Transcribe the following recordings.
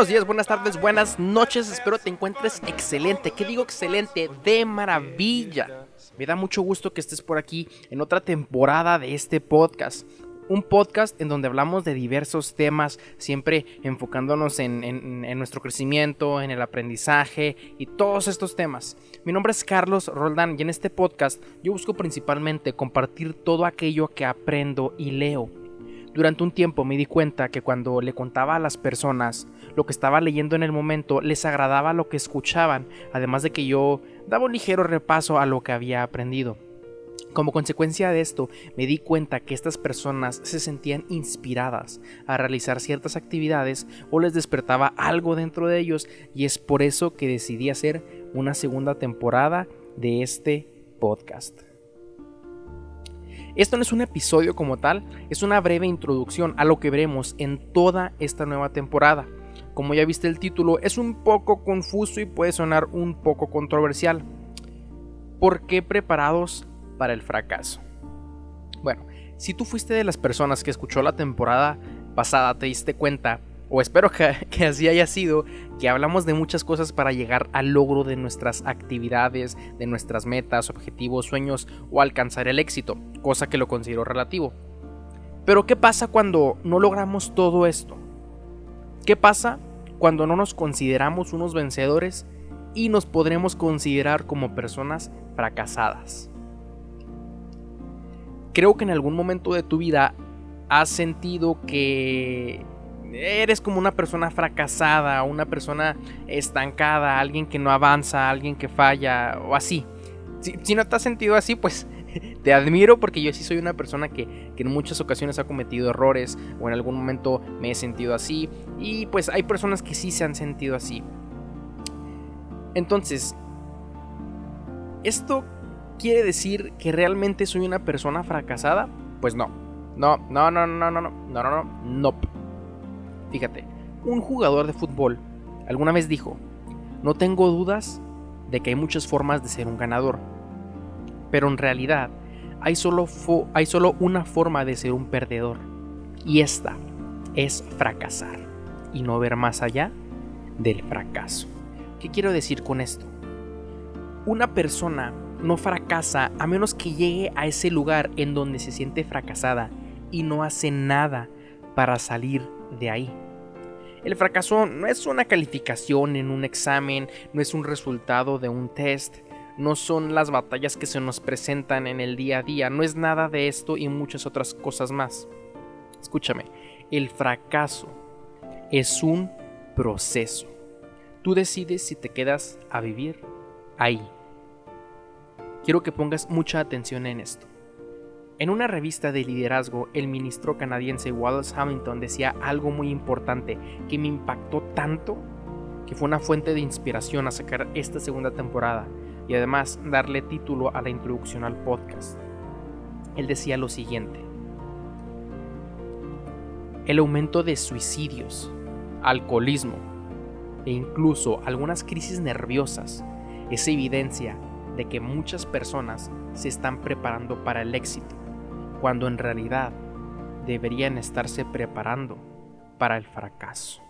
buenos días, buenas tardes, buenas noches. Espero te encuentres excelente. ¿Qué digo excelente? De maravilla. Me da mucho gusto que estés por aquí en otra temporada de este podcast. Un podcast en donde hablamos de diversos temas, siempre enfocándonos en, en, nuestro crecimiento, en el aprendizaje y todos estos temas. Mi nombre es Carlos Roldán y en este podcast yo busco principalmente compartir todo aquello que aprendo y leo durante un tiempo me di cuenta que cuando le contaba a las personas lo que estaba leyendo en el momento, les agradaba lo que escuchaban, además de que yo daba un ligero repaso a lo que había aprendido. Como consecuencia de esto, me di cuenta que estas personas se sentían inspiradas a realizar ciertas actividades o les despertaba algo dentro de ellos y es por eso que decidí hacer una segunda temporada de este podcast. Esto no es un episodio como tal, es una breve introducción a lo que veremos en toda esta nueva temporada. Como ya viste el título, es un poco confuso y puede sonar un poco controversial. ¿Por qué preparados para el fracaso? Bueno, si tú fuiste de las personas que escuchó la temporada pasada, te diste cuenta o espero que, así haya sido, que hablamos de muchas cosas para llegar al logro de nuestras actividades, de nuestras metas, objetivos, sueños o alcanzar el éxito, cosa que lo considero relativo. Pero ¿qué pasa cuando no logramos todo esto? ¿Qué pasa cuando no nos consideramos unos vencedores y nos podremos considerar como personas fracasadas? Creo que en algún momento de tu vida has sentido que eres como una persona fracasada, una persona estancada, alguien que no avanza, alguien que falla o así. Si, no te has sentido así, pues te admiro porque yo sí soy una persona que, que, en muchas ocasiones ha cometido errores o en algún momento me he sentido así y pues hay personas que sí se han sentido así. Entonces, ¿esto quiere decir que realmente soy una persona fracasada? Pues no. No, no, no, no, no, no, no, no, no, no. Fíjate, un jugador de fútbol alguna vez dijo, no tengo dudas de que hay muchas formas de ser un ganador, pero en realidad hay solo, hay solo una forma de ser un perdedor, y esta es fracasar y no ver más allá del fracaso. ¿Qué quiero decir con esto? Una persona no fracasa a menos que llegue a ese lugar en donde se siente fracasada y no hace nada para salir de ahí. El fracaso no es una calificación en un examen, no es un resultado de un test, no son las batallas que se nos presentan en el día a día, no es nada de esto y muchas otras cosas más. Escúchame, el fracaso es un proceso. Tú decides si te quedas a vivir ahí. Quiero que pongas mucha atención en esto. En una revista de liderazgo, el ministro canadiense Wallace Hamilton decía algo muy importante que me impactó tanto que fue una fuente de inspiración a sacar esta segunda temporada y además darle título a la introducción al podcast. Él decía lo siguiente. El aumento de suicidios, alcoholismo e incluso algunas crisis nerviosas es evidencia de que muchas personas se están preparando para el éxito cuando en realidad deberían estarse preparando para el fracaso.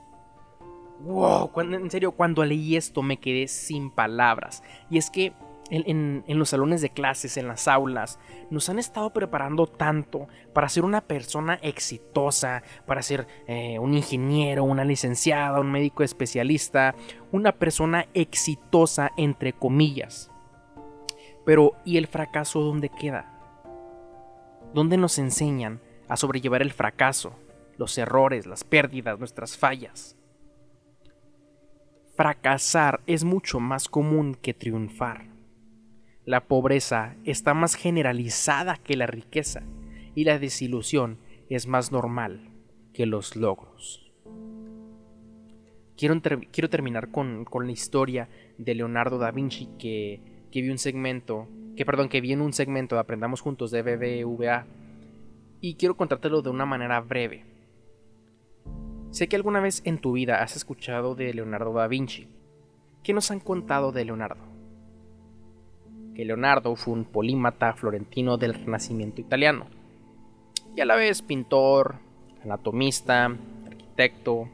Wow, en serio, cuando leí esto me quedé sin palabras. Y es que en, los salones de clases, en las aulas, nos han estado preparando tanto para ser una persona exitosa, para ser eh, un ingeniero, una licenciada, un médico especialista, una persona exitosa entre comillas. Pero ¿y el fracaso dónde queda? Donde nos enseñan a sobrellevar el fracaso, los errores, las pérdidas, nuestras fallas. Fracasar es mucho más común que triunfar. La pobreza está más generalizada que la riqueza y la desilusión es más normal que los logros. Quiero, quiero terminar con, la historia de Leonardo da Vinci que, que vi un segmento que perdón, que vi en un segmento de Aprendamos Juntos de BBVA y quiero contártelo de una manera breve. Sé que alguna vez en tu vida has escuchado de Leonardo da Vinci. ¿Qué nos han contado de Leonardo? Que Leonardo fue un polímata florentino del Renacimiento italiano y a la vez pintor, anatomista, arquitecto,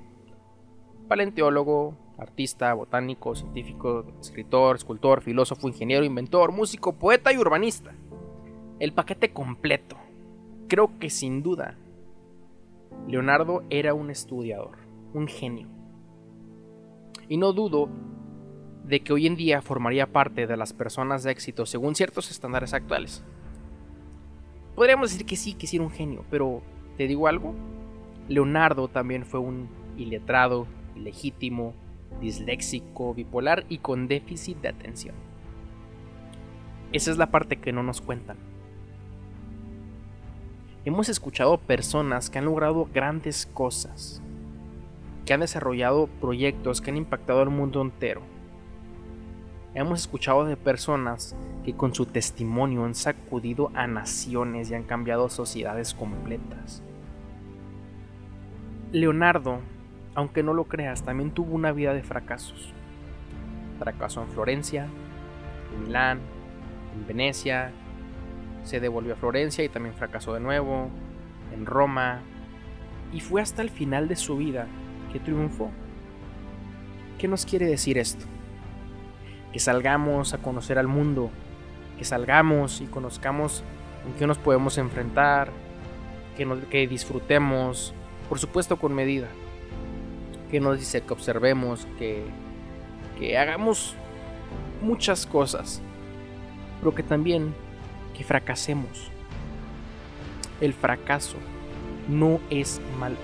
Paleontólogo, artista, botánico, científico, escritor, escultor, filósofo, ingeniero, inventor, músico, poeta y urbanista. El paquete completo. Creo que sin duda, Leonardo era un estudiador, un genio. Y no dudo de que hoy en día formaría parte de las personas de éxito según ciertos estándares actuales. Podríamos decir que sí, que sí era un genio, pero ¿te digo algo? Leonardo también fue un iletrado, ilegítimo, disléxico, bipolar y con déficit de atención. Esa es la parte que no nos cuentan. Hemos escuchado personas que han logrado grandes cosas, que han desarrollado proyectos que han impactado al mundo entero. Hemos escuchado de personas que con su testimonio han sacudido a naciones y han cambiado sociedades completas. Leonardo aunque no lo creas, también tuvo una vida de fracasos. Fracasó en Florencia, en Milán, en Venecia, se devolvió a Florencia y también fracasó de nuevo, en Roma, y fue hasta el final de su vida que triunfó. ¿Qué nos quiere decir esto? Que salgamos a conocer al mundo, que salgamos y conozcamos en qué nos podemos enfrentar, que, que disfrutemos, por supuesto con medida que nos dice que observemos, que, que hagamos muchas cosas, pero que también que fracasemos. El fracaso no es malo.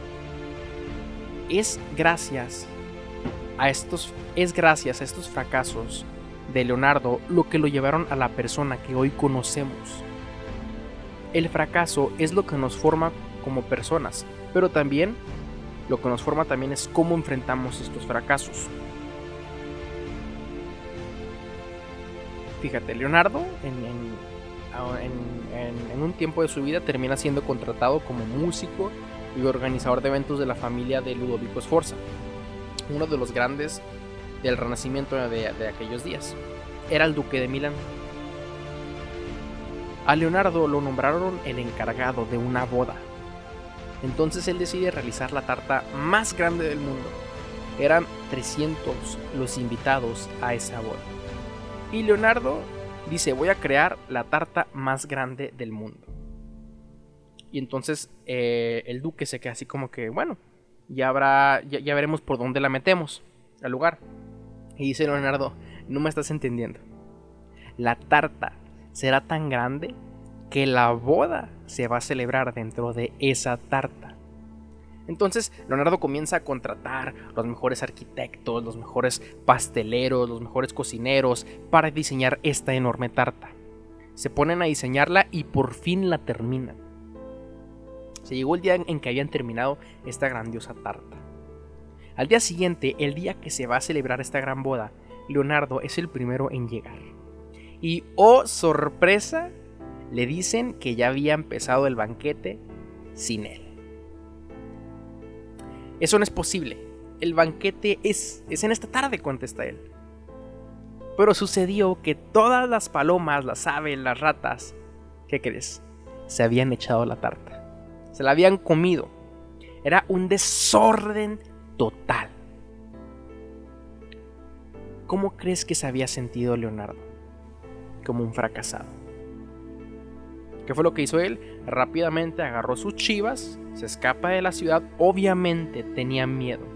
Es gracias a estos es gracias a estos fracasos de Leonardo lo que lo llevaron a la persona que hoy conocemos. El fracaso es lo que nos forma como personas, pero también lo que nos forma también es cómo enfrentamos estos fracasos. Fíjate, Leonardo en, un tiempo de su vida termina siendo contratado como músico y organizador de eventos de la familia de Ludovico Sforza, uno de los grandes del renacimiento de, de aquellos días. Era el duque de Milán. A Leonardo lo nombraron el encargado de una boda entonces él decide realizar la tarta más grande del mundo. Eran 300 los invitados a esa boda. Y Leonardo dice, voy a crear la tarta más grande del mundo. Y entonces eh, el duque se queda así como que, bueno, ya habrá, ya veremos por dónde la metemos al lugar. Y dice Leonardo, no me estás entendiendo. La tarta será tan grande que la boda se va a celebrar dentro de esa tarta. Entonces Leonardo comienza a contratar los mejores arquitectos, los mejores pasteleros, los mejores cocineros para diseñar esta enorme tarta. Se ponen a diseñarla y por fin la terminan. Se llegó el día en que habían terminado esta grandiosa tarta. Al día siguiente, el día que se va a celebrar esta gran boda, Leonardo es el primero en llegar. Y oh sorpresa, le dicen que ya había empezado el banquete sin él. Eso no es posible. El banquete es, es en esta tarde, contesta él. Pero sucedió que todas las palomas, las aves, las ratas, ¿qué crees? Se habían echado la tarta. Se la habían comido. Era un desorden total. ¿Cómo crees que se había sentido Leonardo? Como un fracasado. ¿Qué fue lo que hizo él? Rápidamente agarró sus chivas, se escapa de la ciudad, obviamente tenía miedo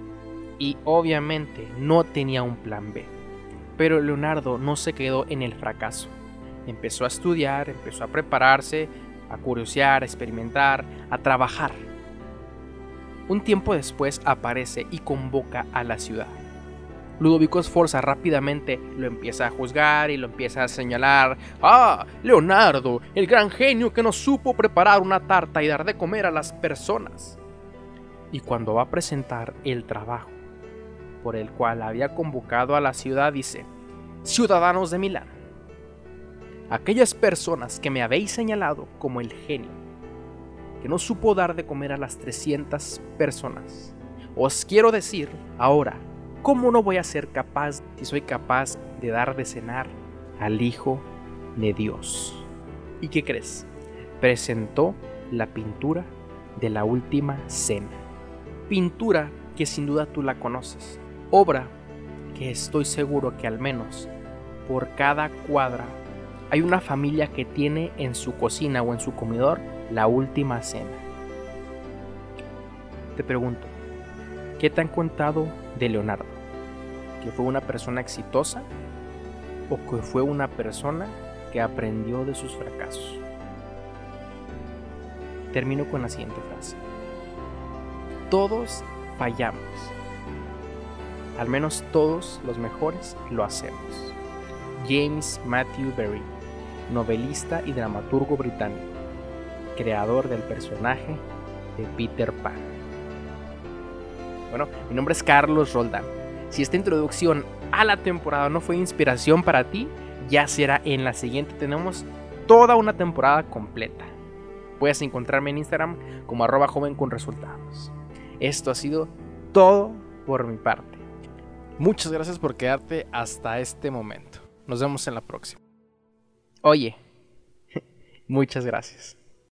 y obviamente no tenía un plan B. Pero Leonardo no se quedó en el fracaso. Empezó a estudiar, empezó a prepararse, a curiosear, a experimentar, a trabajar. Un tiempo después aparece y convoca a la ciudad. Ludovico Sforza rápidamente lo empieza a juzgar y lo empieza a señalar. Ah, Leonardo, el gran genio que no supo preparar una tarta y dar de comer a las personas. Y cuando va a presentar el trabajo por el cual había convocado a la ciudad, dice, Ciudadanos de Milán, aquellas personas que me habéis señalado como el genio, que no supo dar de comer a las 300 personas, os quiero decir ahora ¿cómo no voy a ser capaz si soy capaz de dar de cenar al Hijo de Dios? ¿Y qué crees? Presentó la pintura de la última cena. Pintura que sin duda tú la conoces. Obra que estoy seguro que al menos por cada cuadra hay una familia que tiene en su cocina o en su comedor la última cena. Te pregunto, ¿qué te han contado de Leonardo? ¿Que fue una persona exitosa o que fue una persona que aprendió de sus fracasos? Termino con la siguiente frase. Todos fallamos. Al menos todos los mejores lo hacemos. James Matthew Berry, novelista y dramaturgo británico, creador del personaje de Peter Pan. Bueno, mi nombre es Carlos Roldán. Si esta introducción a la temporada no fue inspiración para ti, ya será en la siguiente. Tenemos toda una temporada completa. Puedes encontrarme en Instagram como arroba joven con resultados. Esto ha sido todo por mi parte. Muchas gracias por quedarte hasta este momento. Nos vemos en la próxima. Oye, muchas gracias.